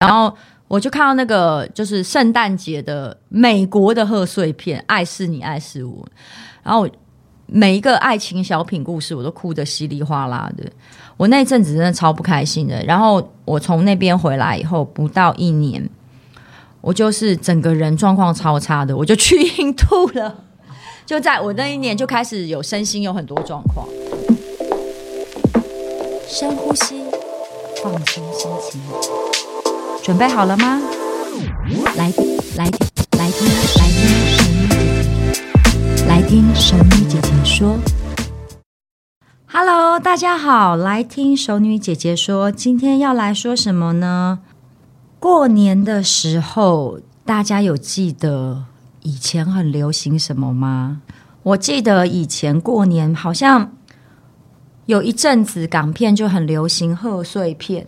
然后我就看到那个就是圣诞节的美国的贺岁片《爱是你，爱是我》，然后每一个爱情小品故事我都哭得稀里哗啦的。我那阵子真的超不开心的。然后我从那边回来以后不到一年，我就是整个人状况超差的，我就去印度了。就在我那一年就开始有身心有很多状况。深呼吸，放松心情。准备好了吗？来来来听来听来听熟女姐姐说。Hello，大家好，来听熟女姐姐说。今天要来说什么呢？过年的时候，大家有记得以前很流行什么吗？我记得以前过年好像有一阵子港片就很流行贺岁片。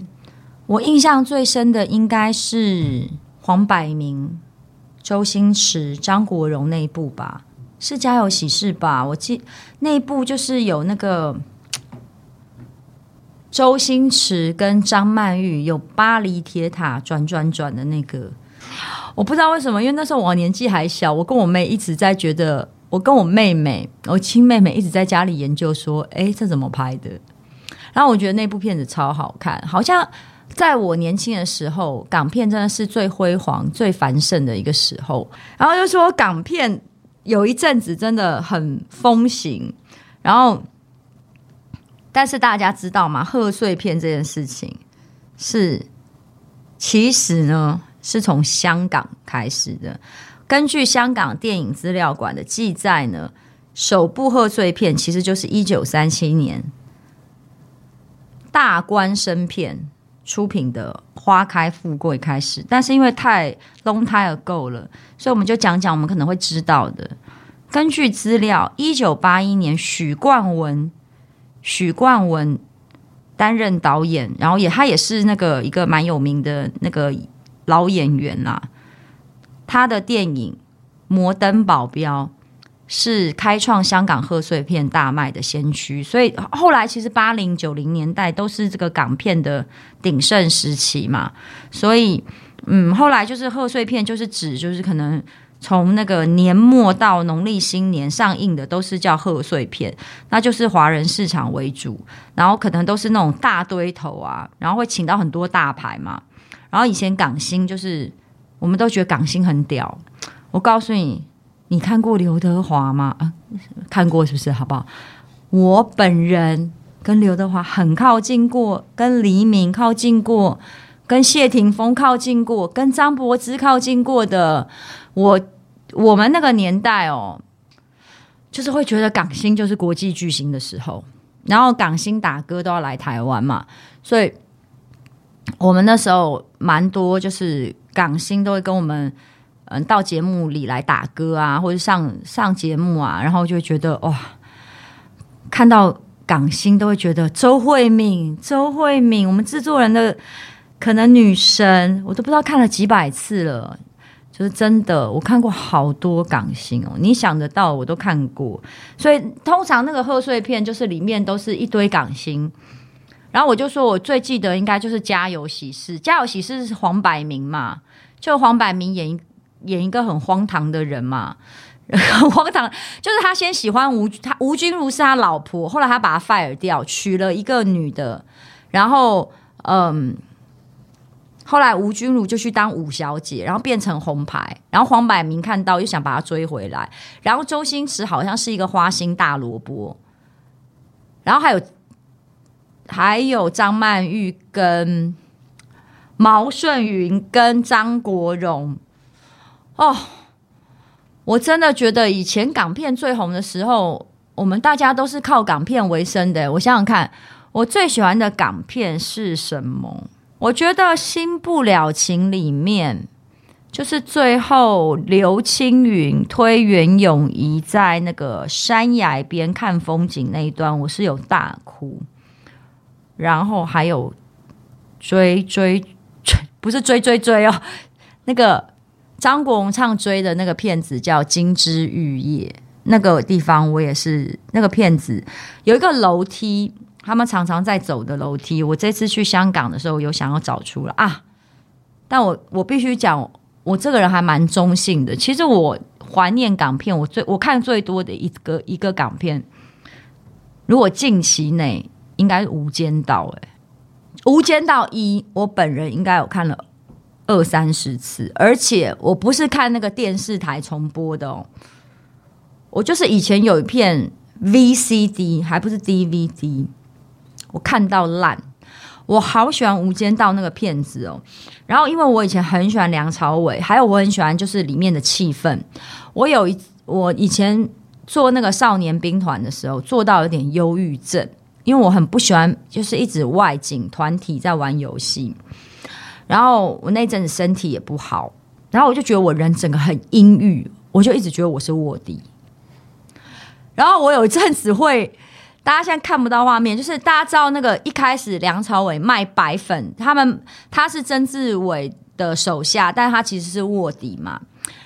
我印象最深的应该是黄百鸣、周星驰、张国荣那一部吧，是《家有喜事》吧？我记那一部就是有那个周星驰跟张曼玉有巴黎铁塔转转转的那个，我不知道为什么，因为那时候我年纪还小，我跟我妹一直在觉得，我跟我妹妹，我亲妹妹一直在家里研究说，哎，这怎么拍的？然后我觉得那部片子超好看，好像。在我年轻的时候，港片真的是最辉煌、最繁盛的一个时候。然后就说港片有一阵子真的很风行。然后，但是大家知道吗？贺岁片这件事情是其实呢是从香港开始的。根据香港电影资料馆的记载呢，首部贺岁片其实就是一九三七年大观生片。出品的《花开富贵》开始，但是因为太 long time ago 了，所以我们就讲讲我们可能会知道的。根据资料，一九八一年许冠文，许冠文担任导演，然后也他也是那个一个蛮有名的那个老演员啦。他的电影《摩登保镖》。是开创香港贺岁片大卖的先驱，所以后来其实八零九零年代都是这个港片的鼎盛时期嘛。所以，嗯，后来就是贺岁片，就是指就是可能从那个年末到农历新年上映的都是叫贺岁片，那就是华人市场为主，然后可能都是那种大堆头啊，然后会请到很多大牌嘛。然后以前港星就是我们都觉得港星很屌，我告诉你。你看过刘德华吗？啊，看过是不是？好不好？我本人跟刘德华很靠近过，跟黎明靠近过，跟谢霆锋靠近过，跟张柏芝靠近过的。我我们那个年代哦，就是会觉得港星就是国际巨星的时候，然后港星打歌都要来台湾嘛，所以我们那时候蛮多，就是港星都会跟我们。嗯，到节目里来打歌啊，或者上上节目啊，然后就会觉得哇，看到港星都会觉得周慧敏，周慧敏，我们制作人的可能女神，我都不知道看了几百次了，就是真的，我看过好多港星哦，你想得到我都看过，所以通常那个贺岁片就是里面都是一堆港星，然后我就说我最记得应该就是《家有喜事》，《家有喜事》是黄百鸣嘛，就黄百鸣演一。演一个很荒唐的人嘛，很荒唐，就是他先喜欢吴他吴君如是他老婆，后来他把他 fire 掉，娶了一个女的，然后嗯，后来吴君如就去当五小姐，然后变成红牌，然后黄百鸣看到又想把她追回来，然后周星驰好像是一个花心大萝卜，然后还有还有张曼玉跟毛舜筠跟张国荣。哦，我真的觉得以前港片最红的时候，我们大家都是靠港片为生的。我想想看，我最喜欢的港片是什么？我觉得《新不了情》里面，就是最后刘青云推袁咏仪在那个山崖边看风景那一段，我是有大哭。然后还有追追追，不是追追追哦，那个张国荣唱追的那个片子叫《金枝玉叶》，那个地方我也是那个片子有一个楼梯。他们常常在走的楼梯，我这次去香港的时候有想要找出来啊，但我我必须讲，我这个人还蛮中性的。其实我怀念港片，我最我看最多的一个一个港片，如果近期内应该是《无间道》哎，《无间道一》，我本人应该有看了二三十次，而且我不是看那个电视台重播的哦，我就是以前有一片 VCD，还不是 DVD。我看到烂，我好喜欢《无间道》那个片子哦。然后，因为我以前很喜欢梁朝伟，还有我很喜欢就是里面的气氛。我有一我以前做那个少年兵团的时候，做到有点忧郁症，因为我很不喜欢就是一直外景团体在玩游戏。然后我那阵子身体也不好，然后我就觉得我人整个很阴郁，我就一直觉得我是卧底。然后我有一阵子会。大家现在看不到画面，就是大家知道那个一开始梁朝伟卖白粉，他们他是曾志伟的手下，但他其实是卧底嘛。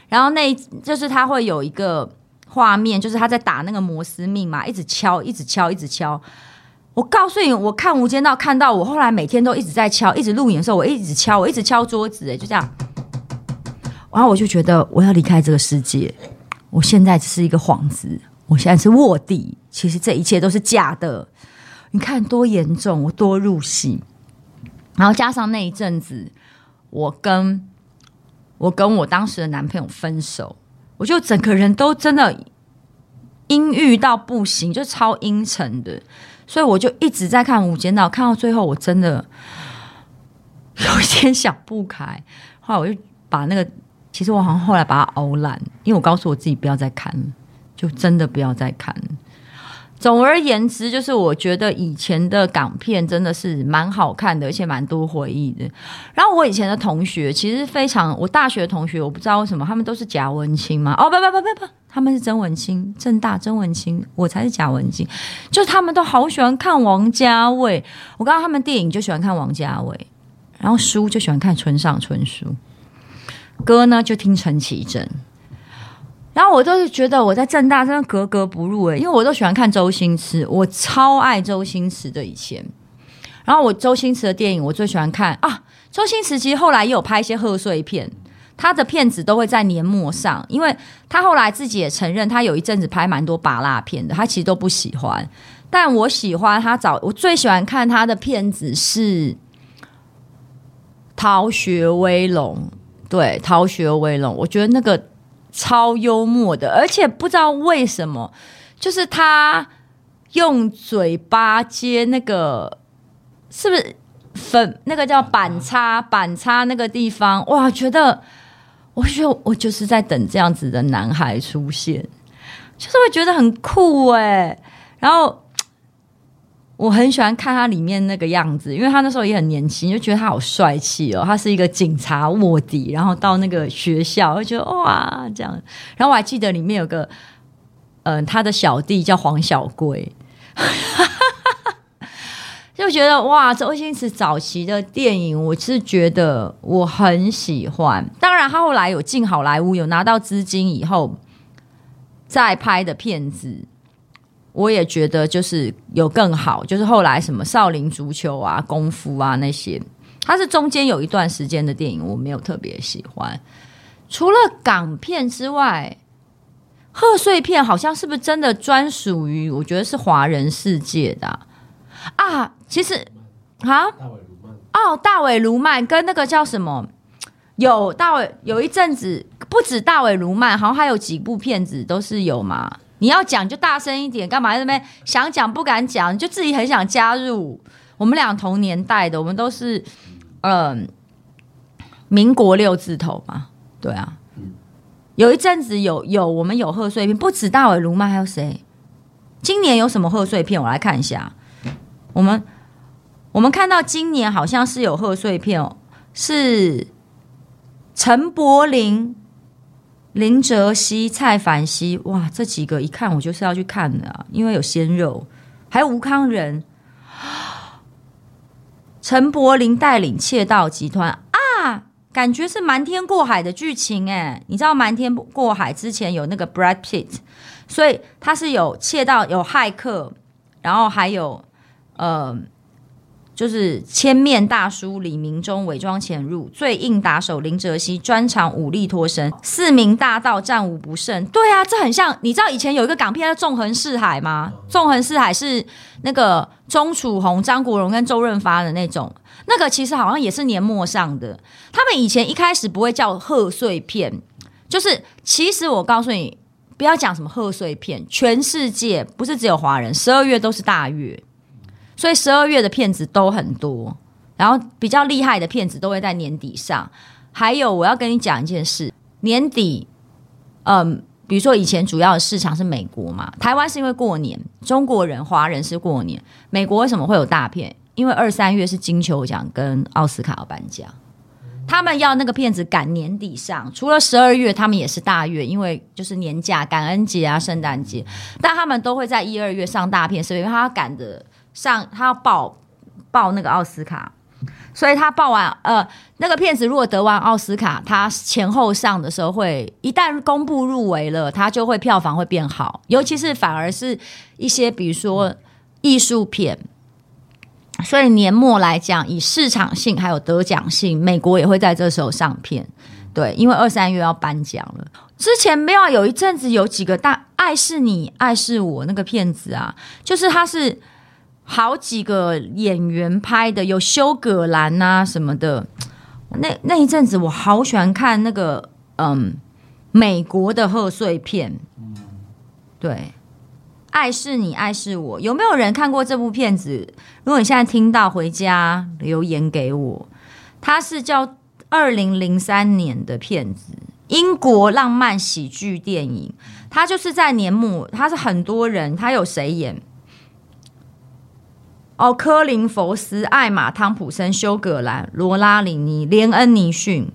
然后那就是他会有一个画面，就是他在打那个摩斯密码，一直敲，一直敲，一直敲。我告诉你，我看《无间道》看到我后来每天都一直在敲，一直录影的时候，我一直敲，我一直敲桌子，哎，就这样。然后我就觉得我要离开这个世界，我现在只是一个幌子。我现在是卧底，其实这一切都是假的。你看多严重，我多入戏。然后加上那一阵子，我跟我跟我当时的男朋友分手，我就整个人都真的阴郁到不行，就超阴沉的。所以我就一直在看《无间道》，看到最后我真的 有一点想不开。后来我就把那个，其实我好像后来把它熬烂，因为我告诉我自己不要再看了。就真的不要再看。总而言之，就是我觉得以前的港片真的是蛮好看的，而且蛮多回忆的。然后我以前的同学其实非常，我大学的同学，我不知道为什么他们都是假文青嘛。哦，不不不不不，他们是曾文青，政大曾文清，我才是假文清。就他们都好喜欢看王家卫，我刚刚他们电影就喜欢看王家卫，然后书就喜欢看村上春树，歌呢就听陈绮贞。然后我都是觉得我在政大真的格格不入诶，因为我都喜欢看周星驰，我超爱周星驰的以前。然后我周星驰的电影我最喜欢看啊，周星驰其实后来也有拍一些贺岁片，他的片子都会在年末上，因为他后来自己也承认，他有一阵子拍蛮多芭乐片的，他其实都不喜欢。但我喜欢他早，我最喜欢看他的片子是《逃学威龙》，对，《逃学威龙》，我觉得那个。超幽默的，而且不知道为什么，就是他用嘴巴接那个，是不是粉？那个叫板擦，板擦那个地方，哇！觉得，我觉得我就是在等这样子的男孩出现，就是会觉得很酷哎，然后。我很喜欢看他里面那个样子，因为他那时候也很年轻，就觉得他好帅气哦。他是一个警察卧底，然后到那个学校，就觉得哇这样。然后我还记得里面有个，嗯、他的小弟叫黄小贵，就觉得哇，周星驰早期的电影，我是觉得我很喜欢。当然，他后来有进好莱坞，有拿到资金以后再拍的片子。我也觉得就是有更好，就是后来什么少林足球啊、功夫啊那些，他是中间有一段时间的电影，我没有特别喜欢。除了港片之外，贺岁片好像是不是真的专属于？我觉得是华人世界的。啊其实啊，哦，大尾卢曼跟那个叫什么？有大尾有一阵子不止大尾卢曼，好像还有几部片子都是有嘛。你要讲就大声一点，干嘛在那边想讲不敢讲？就自己很想加入。我们俩同年代的，我们都是嗯、呃，民国六字头嘛。对啊，有一阵子有有我们有贺岁片，不止大尾卢曼，还有谁？今年有什么贺岁片？我来看一下。我们我们看到今年好像是有贺岁片哦，是陈柏霖、林哲熹、蔡凡熙，哇，这几个一看我就是要去看的，因为有鲜肉，还有吴康仁。陈柏霖带领窃盗集团啊，感觉是瞒天过海的剧情哎！你知道瞒天过海之前有那个 Brad Pitt，所以他是有窃盗、有骇客，然后还有呃。就是千面大叔李明忠伪装潜入，最硬打手林哲熙专场武力脱身，四名大盗战无不胜。对啊，这很像，你知道以前有一个港片叫《纵横四海》吗？《纵横四海》是那个钟楚红、张国荣跟周润发的那种，那个其实好像也是年末上的。他们以前一开始不会叫贺岁片，就是其实我告诉你，不要讲什么贺岁片，全世界不是只有华人，十二月都是大月。所以十二月的片子都很多，然后比较厉害的片子都会在年底上。还有，我要跟你讲一件事：年底，嗯，比如说以前主要的市场是美国嘛，台湾是因为过年，中国人、华人是过年。美国为什么会有大片？因为二三月是金球奖跟奥斯卡要颁奖，他们要那个片子赶年底上。除了十二月，他们也是大月，因为就是年假、感恩节啊、圣诞节，但他们都会在一二月上大片，是因为他要赶的。上他要报报那个奥斯卡，所以他报完呃那个片子如果得完奥斯卡，他前后上的时候会一旦公布入围了，他就会票房会变好，尤其是反而是一些比如说艺术片，所以年末来讲以市场性还有得奖性，美国也会在这时候上片，对，因为二三月要颁奖了。之前没有有一阵子有几个大爱是你爱是我那个片子啊，就是他是。好几个演员拍的，有休葛兰啊什么的。那那一阵子，我好喜欢看那个嗯，美国的贺岁片。对，爱是你，爱是我。有没有人看过这部片子？如果你现在听到，回家留言给我。它是叫二零零三年的片子，英国浪漫喜剧电影。它就是在年末，它是很多人，它有谁演？哦，科林·佛斯、艾玛·汤普森、休·葛兰、罗拉·里尼、连恩·尼逊，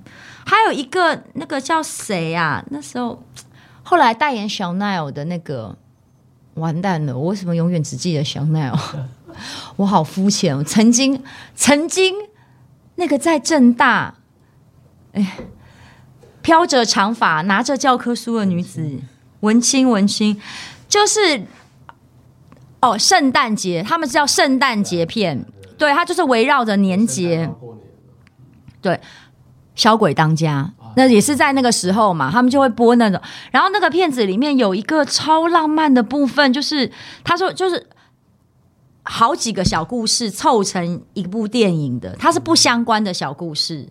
还有一个那个叫谁啊？那时候后来代言香奈儿的那个，完蛋了！我为什么永远只记得香奈儿？我好肤浅！曾经，曾经那个在正大，哎，飘着长发、拿着教科书的女子，文青，文青，就是。哦，圣诞节，他们是叫圣诞节片，对，它就是围绕着年节，对，小鬼当家，那也是在那个时候嘛，他们就会播那种。然后那个片子里面有一个超浪漫的部分，就是他说，就是好几个小故事凑成一部电影的，它是不相关的小故事。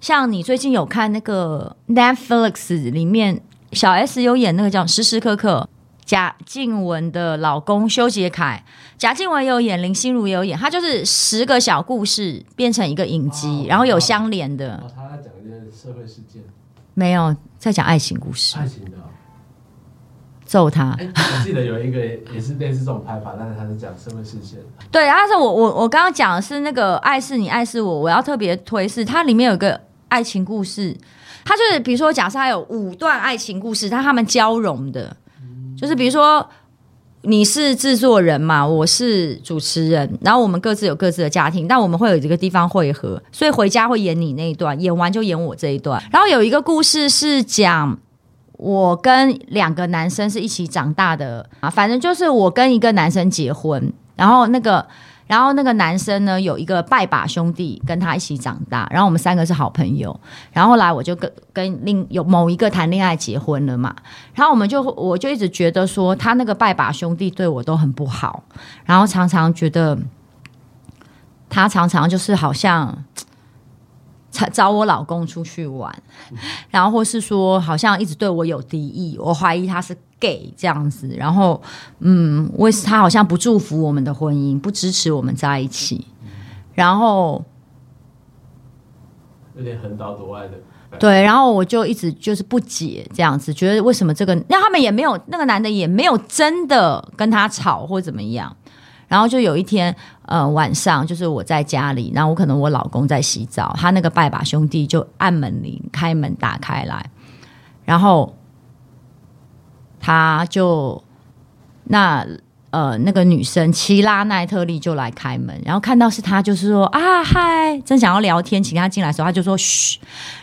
像你最近有看那个 Netflix 里面，小 S 有演那个叫《时时刻刻》。贾静雯的老公修杰楷，贾静雯有演，林心如也有演，他就是十个小故事变成一个影集，然后有相连的。哦，他在讲一些社会事件，没有在讲爱情故事。爱情的，揍他！我记得有一个也是类似这种拍法，但是他是讲社会事件。对，但是我我我刚刚讲的是那个爱是你，爱是我，我要特别推是它里面有一个爱情故事，它就是比如说假设它有五段爱情故事，但他们交融的。就是比如说，你是制作人嘛，我是主持人，然后我们各自有各自的家庭，但我们会有一个地方汇合，所以回家会演你那一段，演完就演我这一段。然后有一个故事是讲我跟两个男生是一起长大的啊，反正就是我跟一个男生结婚，然后那个。然后那个男生呢，有一个拜把兄弟跟他一起长大，然后我们三个是好朋友。然后后来我就跟跟另有某一个谈恋爱结婚了嘛。然后我们就我就一直觉得说他那个拜把兄弟对我都很不好，然后常常觉得他常常就是好像找我老公出去玩，然后或是说好像一直对我有敌意，我怀疑他是。gay 这样子，然后嗯，为他好像不祝福我们的婚姻，不支持我们在一起，然后有点横刀夺爱的。对，然后我就一直就是不解这样子，觉得为什么这个，那他们也没有那个男的也没有真的跟他吵或怎么样，然后就有一天，呃晚上就是我在家里，然后我可能我老公在洗澡，他那个拜把兄弟就按门铃开门打开来，然后他就那。呃，那个女生齐拉奈特利就来开门，然后看到是他，就是说啊嗨，正想要聊天，请他进来的时候，他就说嘘，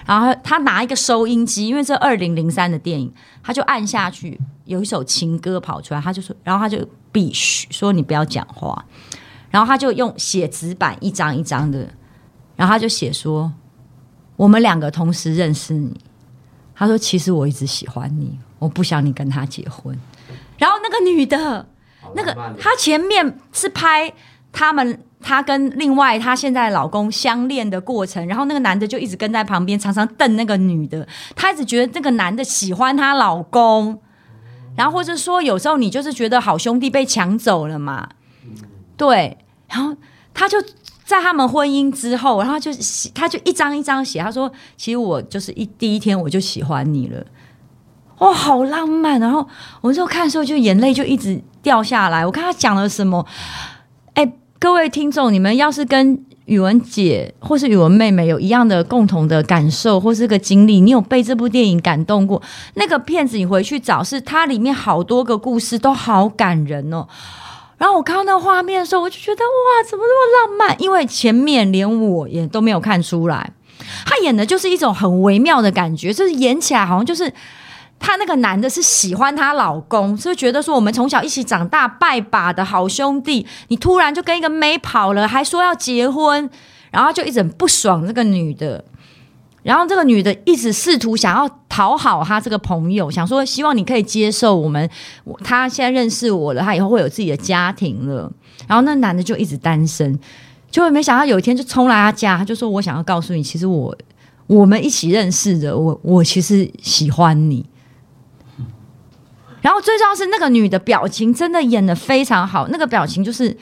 然后他拿一个收音机，因为这二零零三的电影，他就按下去，有一首情歌跑出来，他就说，然后他就必须说你不要讲话，然后他就用写纸板一张一张的，然后他就写说我们两个同时认识你，他说其实我一直喜欢你，我不想你跟他结婚，然后那个女的。那个，他前面是拍他们，她跟另外她现在老公相恋的过程，然后那个男的就一直跟在旁边，常常瞪那个女的。他一直觉得那个男的喜欢她老公，然后或者说有时候你就是觉得好兄弟被抢走了嘛，对。然后他就在他们婚姻之后，然后就写他就一张一张写，他说：“其实我就是一第一天我就喜欢你了。”哇，好浪漫！然后我就看的时候，就眼泪就一直掉下来。我看他讲了什么？哎，各位听众，你们要是跟语文姐或是语文妹妹有一样的共同的感受或是个经历，你有被这部电影感动过？那个片子你回去找，是它里面好多个故事都好感人哦。然后我看到那画面的时候，我就觉得哇，怎么那么浪漫？因为前面连我也都没有看出来，他演的就是一种很微妙的感觉，就是演起来好像就是。她那个男的是喜欢她老公，是觉得说我们从小一起长大拜把的好兄弟，你突然就跟一个妹跑了，还说要结婚，然后就一直不爽这个女的，然后这个女的一直试图想要讨好他这个朋友，想说希望你可以接受我们，他现在认识我了，他以后会有自己的家庭了，然后那男的就一直单身，就会没想到有一天就冲来他家，就说我想要告诉你，其实我我们一起认识的，我我其实喜欢你。然后最重要是那个女的表情真的演得非常好，那个表情就是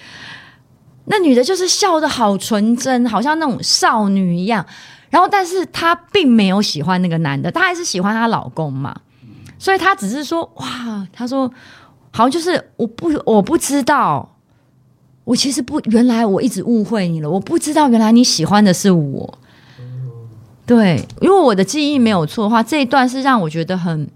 那女的就是笑得好纯真，好像那种少女一样。然后，但是她并没有喜欢那个男的，她还是喜欢她老公嘛。所以她只是说：“哇，她说好像就是我不我不知道，我其实不原来我一直误会你了，我不知道原来你喜欢的是我。”对，如果我的记忆没有错的话，这一段是让我觉得很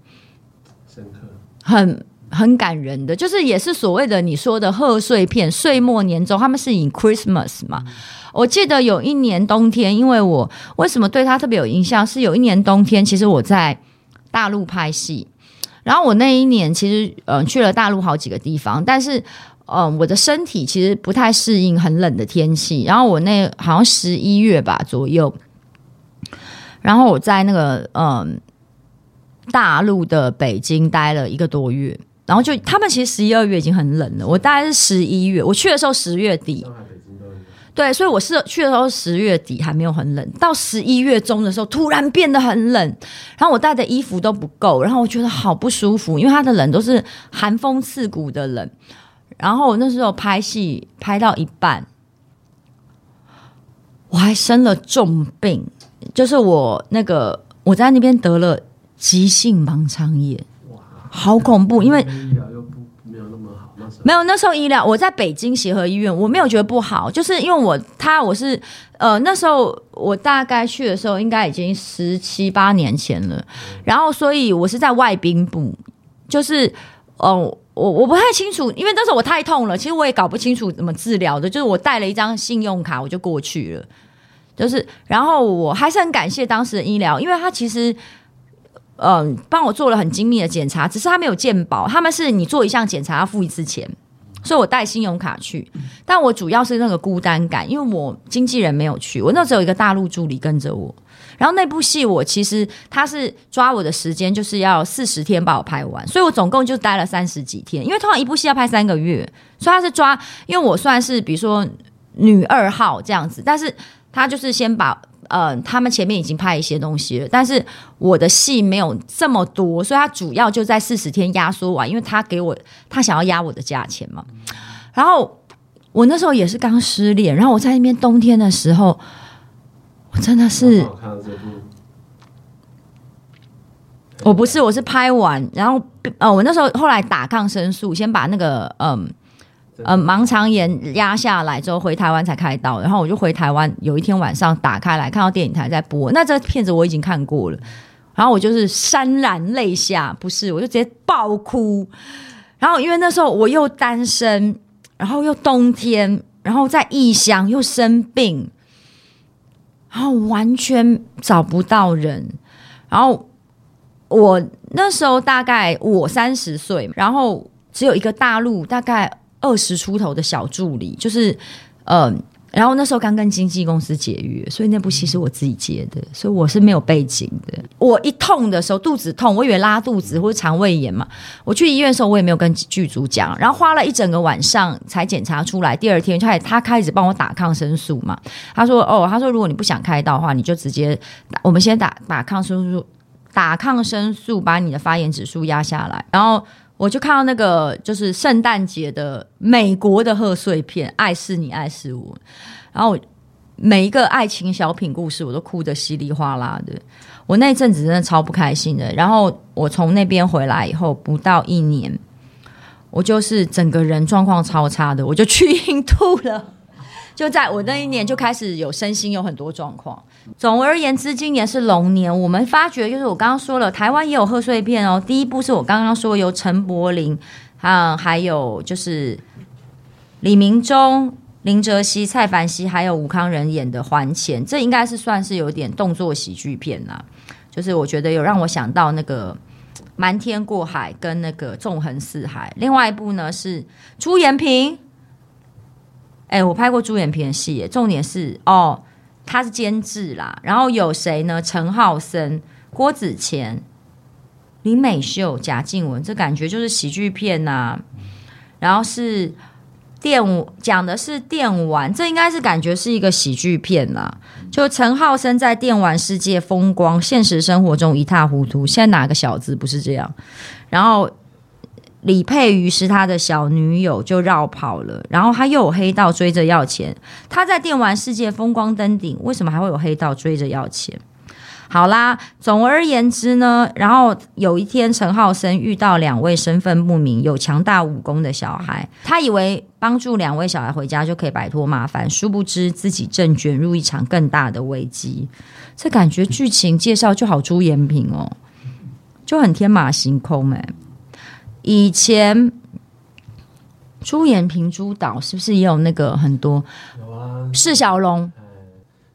深刻。很很感人的，就是也是所谓的你说的贺岁片，岁末年终，他们是以 Christmas 嘛。我记得有一年冬天，因为我为什么对他特别有印象，是有一年冬天，其实我在大陆拍戏，然后我那一年其实嗯、呃、去了大陆好几个地方，但是嗯、呃、我的身体其实不太适应很冷的天气，然后我那好像十一月吧左右，然后我在那个嗯。呃大陆的北京待了一个多月，然后就他们其实十一二月已经很冷了。我大概是十一月，我去的时候十月底，对，所以我是去的时候十月底还没有很冷，到十一月中的时候突然变得很冷，然后我带的衣服都不够，然后我觉得好不舒服，因为它的冷都是寒风刺骨的冷。然后我那时候拍戏拍到一半，我还生了重病，就是我那个我在那边得了。急性盲肠炎，好恐怖！因为没有那么好，那时候没有那时候医疗，我在北京协和医院，我没有觉得不好，就是因为我他我是呃那时候我大概去的时候，应该已经十七八年前了，然后所以我是在外宾部，就是哦、呃、我我不太清楚，因为那时候我太痛了，其实我也搞不清楚怎么治疗的，就是我带了一张信用卡我就过去了，就是然后我还是很感谢当时的医疗，因为他其实。嗯，帮我做了很精密的检查，只是他没有鉴保，他们是你做一项检查要付一次钱，所以我带信用卡去。但我主要是那个孤单感，因为我经纪人没有去，我那时候有一个大陆助理跟着我。然后那部戏我其实他是抓我的时间，就是要四十天把我拍完，所以我总共就待了三十几天。因为通常一部戏要拍三个月，所以他是抓，因为我算是比如说女二号这样子，但是他就是先把。呃，他们前面已经拍一些东西了，但是我的戏没有这么多，所以他主要就在四十天压缩完，因为他给我他想要压我的价钱嘛。然后我那时候也是刚失恋，然后我在那边冬天的时候，我真的是，我不是，我是拍完，然后呃，我那时候后来打抗生素，先把那个嗯。呃呃盲肠炎压下来之后回台湾才开刀，然后我就回台湾，有一天晚上打开来看到电影台在播，那这片子我已经看过了，然后我就是潸然泪下，不是，我就直接爆哭，然后因为那时候我又单身，然后又冬天，然后在异乡又生病，然后完全找不到人，然后。我那时候大概我三十岁，然后只有一个大陆大概二十出头的小助理，就是呃，然后那时候刚跟经纪公司解约，所以那部戏是我自己接的，所以我是没有背景的。我一痛的时候，肚子痛，我以为拉肚子或者肠胃炎嘛，我去医院的时候，我也没有跟剧组讲，然后花了一整个晚上才检查出来。第二天，他他开始帮我打抗生素嘛，他说哦，他说如果你不想开刀的话，你就直接我们先打打抗生素。打抗生素，把你的发炎指数压下来。然后我就看到那个，就是圣诞节的美国的贺岁片《爱是你，爱是我》。然后每一个爱情小品故事，我都哭得稀里哗啦的。我那阵子真的超不开心的。然后我从那边回来以后，不到一年，我就是整个人状况超差的，我就去印度了。就在我那一年就开始有身心有很多状况。总而言之，今年是龙年，我们发觉就是我刚刚说了，台湾也有贺岁片哦。第一部是我刚刚说由陈柏霖啊，还有就是李明忠、林哲熹、蔡凡熙，还有吴康仁演的《还钱》，这应该是算是有点动作喜剧片啦。就是我觉得有让我想到那个《瞒天过海》跟那个《纵横四海》。另外一部呢是朱延平。哎，我拍过朱延平的戏，重点是哦，他是监制啦。然后有谁呢？陈浩森、郭子乾、林美秀、贾静雯，这感觉就是喜剧片呐、然后是电讲的是电玩，这应该是感觉是一个喜剧片啦。就陈浩森在电玩世界风光，现实生活中一塌糊涂。现在哪个小子不是这样？然后。李佩瑜是他的小女友，就绕跑了。然后他又有黑道追着要钱。他在电玩世界风光登顶，为什么还会有黑道追着要钱？好啦，总而言之呢，然后有一天陈浩森遇到两位身份不明、有强大武功的小孩，他以为帮助两位小孩回家就可以摆脱麻烦，殊不知自己正卷入一场更大的危机。这感觉剧情介绍就好朱延平哦，就很天马行空诶、以前朱延平朱导是不是也有那个很多？有啊，释小龙，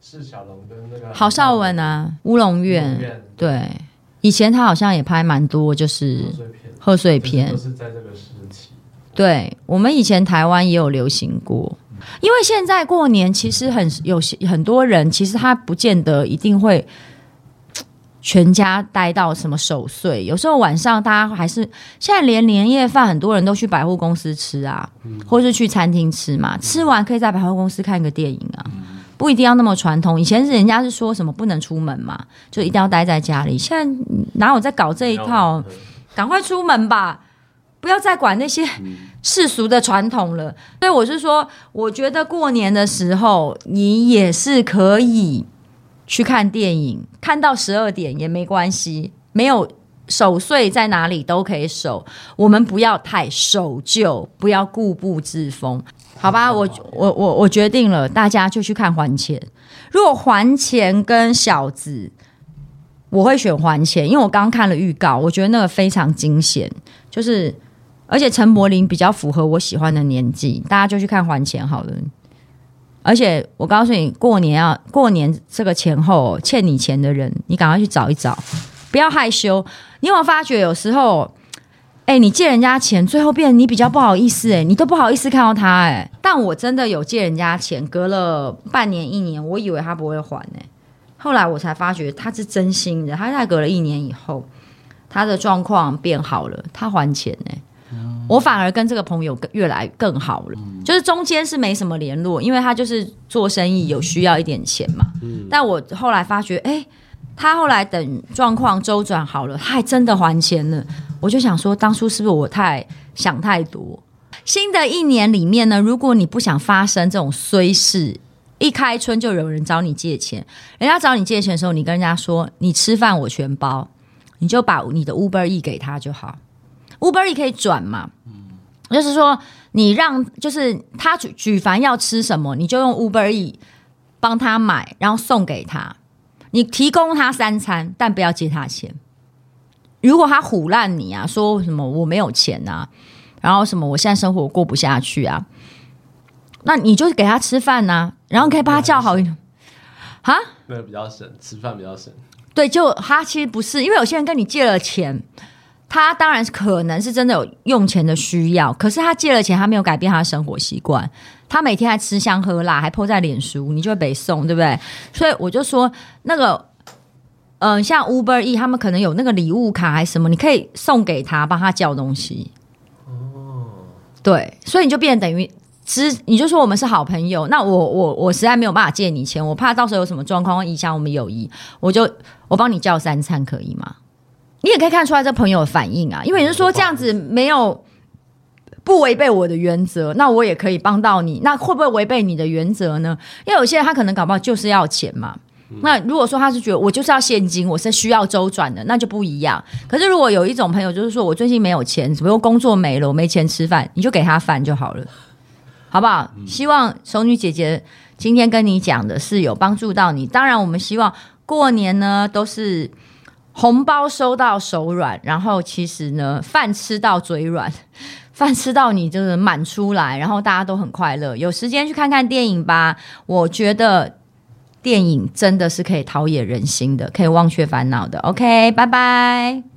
释小龙跟那个郝邵文啊，乌龙院，对，以前他好像也拍蛮多，就是贺岁片，都是在这个时期。对，我们以前台湾也有流行过，因为现在过年其实很有些很多人，其实他不见得一定会。全家待到什么守岁？有时候晚上大家还是现在连年夜饭，很多人都去百货公司吃啊，嗯、或是去餐厅吃嘛。吃完可以在百货公司看个电影啊，嗯、不一定要那么传统。以前是人家是说什么不能出门嘛，就一定要待在家里。现在哪有在搞这一套？赶快出门吧，不要再管那些世俗的传统了。所以我是说，我觉得过年的时候你也是可以。去看电影，看到十二点也没关系，没有守岁在哪里都可以守。我们不要太守旧，不要固步自封，好吧？我我我我决定了，大家就去看《还钱》。如果《还钱》跟《小子》，我会选《还钱》，因为我刚刚看了预告，我觉得那个非常惊险，就是而且陈柏霖比较符合我喜欢的年纪，大家就去看《还钱》好了。而且我告诉你，过年要过年这个前后欠你钱的人，你赶快去找一找，不要害羞。你有没有发觉有时候，哎，你借人家钱，最后变你比较不好意思，哎，你都不好意思看到他，哎。但我真的有借人家钱，隔了半年一年，我以为他不会还，哎，后来我才发觉他是真心的。他在隔了一年以后，他的状况变好了，他还钱，哎。我反而跟这个朋友越来更好了，就是中间是没什么联络，因为他就是做生意有需要一点钱嘛。但我后来发觉，哎，他后来等状况周转好了，他还真的还钱了。我就想说，当初是不是我太想太多？新的一年里面呢，如果你不想发生这种衰事，一开春就有人找你借钱，人家找你借钱的时候，你跟人家说你吃饭我全包，你就把你的 Uber E 给他就好。Uber E 可以转嘛，就是说你让就是他举举凡要吃什么，你就用 Uber E 帮他买，然后送给他。你提供他三餐，但不要借他钱。如果他唬烂你啊，说什么我没有钱啊，然后什么我现在生活过不下去啊，那你就给他吃饭呐、啊，然后可以帮他叫好运。啊？那比较省，吃饭比较省。对，就他其实不是，因为有些人跟你借了钱，他当然是可能是真的有用钱的需要，可是他借了钱，他没有改变他的生活习惯，他每天还吃香喝辣，还 po 在脸书，你就会被送，对不对？所以我就说那个。嗯、像 Uber E 他们可能有那个礼物卡还是什么，你可以送给他，帮他叫东西。哦，对，所以你就变等于，其实你就说我们是好朋友。那我我我实在没有办法借你钱，我怕到时候有什么状况会影响我们友谊，我就我帮你叫三餐可以吗？你也可以看出来这朋友的反应啊，因为你是说这样子没有不违背我的原则，那我也可以帮到你。那会不会违背你的原则呢？因为有些人他可能搞不好就是要钱嘛。那如果说他是觉得我就是要现金，我是需要周转的，那就不一样。可是如果有一种朋友就是说我最近没有钱，只不过工作没了，我没钱吃饭，你就给他饭就好了，好不好？希望熟女姐姐今天跟你讲的是有帮助到你。当然，我们希望过年呢都是红包收到手软，然后其实呢饭吃到嘴软，饭吃到你就是满出来，然后大家都很快乐。有时间去看看电影吧，我觉得。电影真的是可以陶冶人心的，可以忘却烦恼的。OK，拜拜。